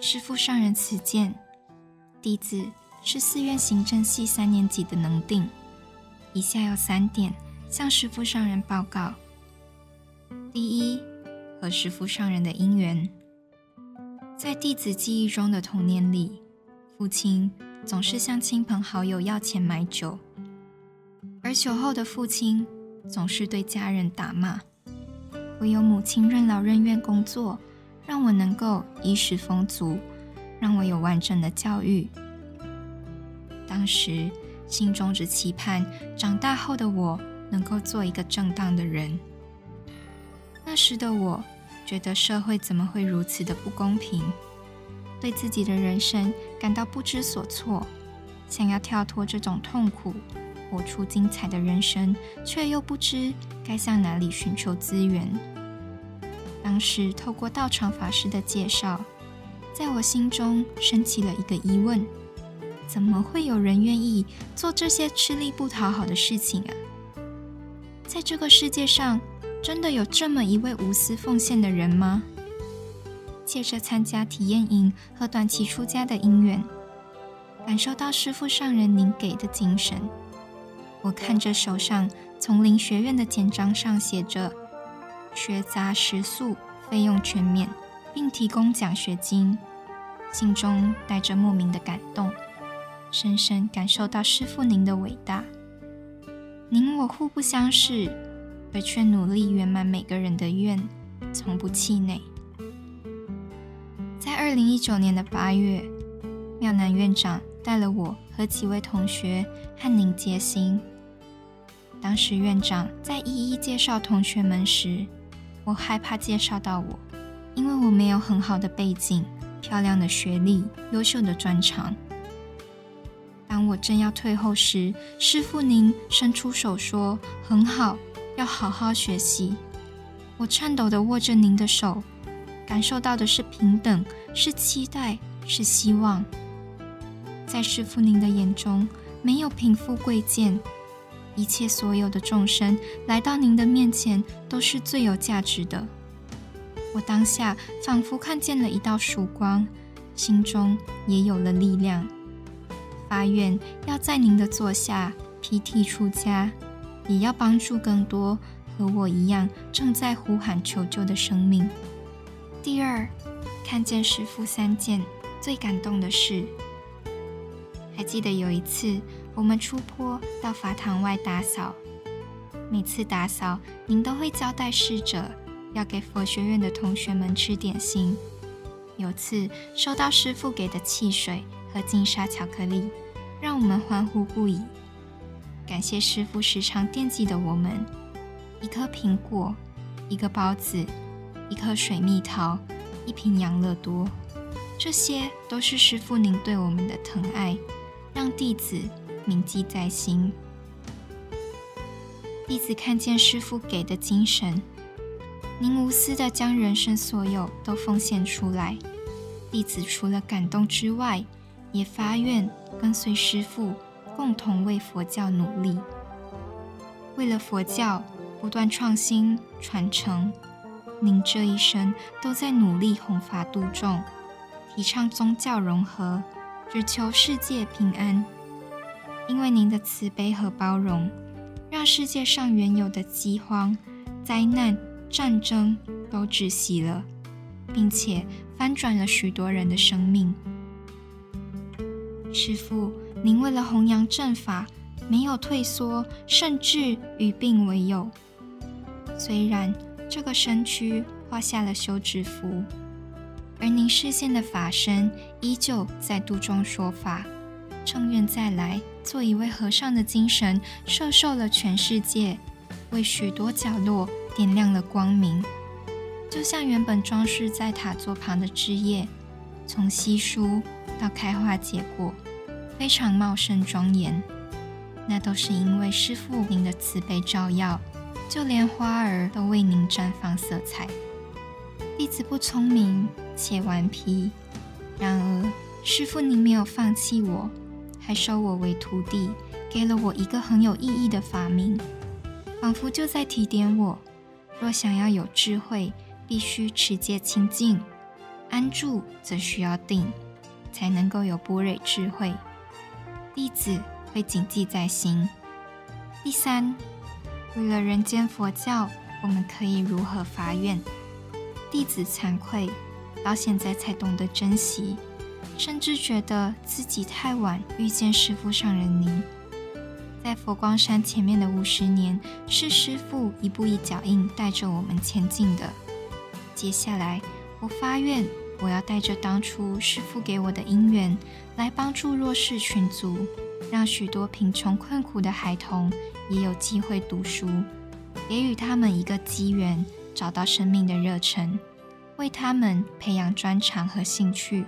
师父上人此见，弟子是寺院行政系三年级的能定。以下有三点向师父上人报告：第一，和师父上人的因缘，在弟子记忆中的童年里，父亲总是向亲朋好友要钱买酒，而酒后的父亲总是对家人打骂。唯有母亲任劳任怨工作，让我能够衣食丰足，让我有完整的教育。当时心中只期盼长大后的我能够做一个正当的人。那时的我觉得社会怎么会如此的不公平，对自己的人生感到不知所措，想要跳脱这种痛苦，活出精彩的人生，却又不知。该向哪里寻求资源？当时透过道场法师的介绍，在我心中升起了一个疑问：怎么会有人愿意做这些吃力不讨好的事情啊？在这个世界上，真的有这么一位无私奉献的人吗？借着参加体验营和短期出家的因缘，感受到师父上人您给的精神。我看着手上丛林学院的简章上写着“学杂食宿费用全免，并提供奖学金”，心中带着莫名的感动，深深感受到师父您的伟大。您我互不相识，而却努力圆满每个人的愿，从不气馁。在二零一九年的八月，妙南院长带了我。和几位同学和您结行。当时院长在一一介绍同学们时，我害怕介绍到我，因为我没有很好的背景、漂亮的学历、优秀的专长。当我正要退后时，师傅您伸出手说：“很好，要好好学习。”我颤抖地握着您的手，感受到的是平等，是期待，是希望。在师傅您的眼中，没有贫富贵贱，一切所有的众生来到您的面前都是最有价值的。我当下仿佛看见了一道曙光，心中也有了力量，发愿要在您的座下披剃出家，也要帮助更多和我一样正在呼喊求救的生命。第二，看见师父三件，最感动的是。还记得有一次，我们出坡到法堂外打扫，每次打扫，您都会交代侍者要给佛学院的同学们吃点心。有次收到师父给的汽水和金沙巧克力，让我们欢呼不已。感谢师父时常惦记的我们，一颗苹果，一个包子，一颗水蜜桃，一瓶养乐多，这些都是师父您对我们的疼爱。让弟子铭记在心。弟子看见师父给的精神，您无私的将人生所有都奉献出来。弟子除了感动之外，也发愿跟随师父，共同为佛教努力。为了佛教不断创新传承，您这一生都在努力弘法度众，提倡宗教融合。只求世界平安，因为您的慈悲和包容，让世界上原有的饥荒、灾难、战争都窒息了，并且翻转了许多人的生命。师父，您为了弘扬正法，没有退缩，甚至与病为友。虽然这个身躯画下了休止符。而您视线的法身依旧在度中说法，正愿再来做一位和尚的精神，摄受了全世界，为许多角落点亮了光明。就像原本装饰在塔座旁的枝叶，从稀疏到开花结果，非常茂盛庄严。那都是因为师父您的慈悲照耀，就连花儿都为您绽放色彩。弟子不聪明。且顽皮，然而师父您没有放弃我，还收我为徒弟，给了我一个很有意义的法名，仿佛就在提点我：若想要有智慧，必须持戒清净。安住则需要定，才能够有波蕊智慧。弟子会谨记在心。第三，为了人间佛教，我们可以如何发愿？弟子惭愧，到现在才懂得珍惜，甚至觉得自己太晚遇见师父上人您。在佛光山前面的五十年，是师父一步一脚印带着我们前进的。接下来，我发愿，我要带着当初师父给我的因缘，来帮助弱势群族，让许多贫穷困苦的孩童也有机会读书，给予他们一个机缘，找到生命的热忱，为他们培养专长和兴趣，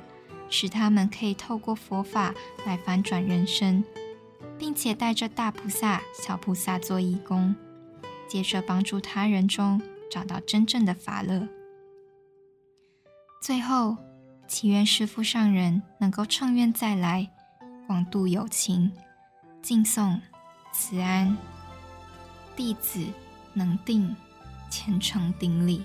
使他们可以透过佛法来反转人生，并且带着大菩萨、小菩萨做义工，接着帮助他人中找到真正的法乐。最后。祈愿师父上人能够乘愿再来，广度有情，敬颂慈安弟子能定虔诚顶礼。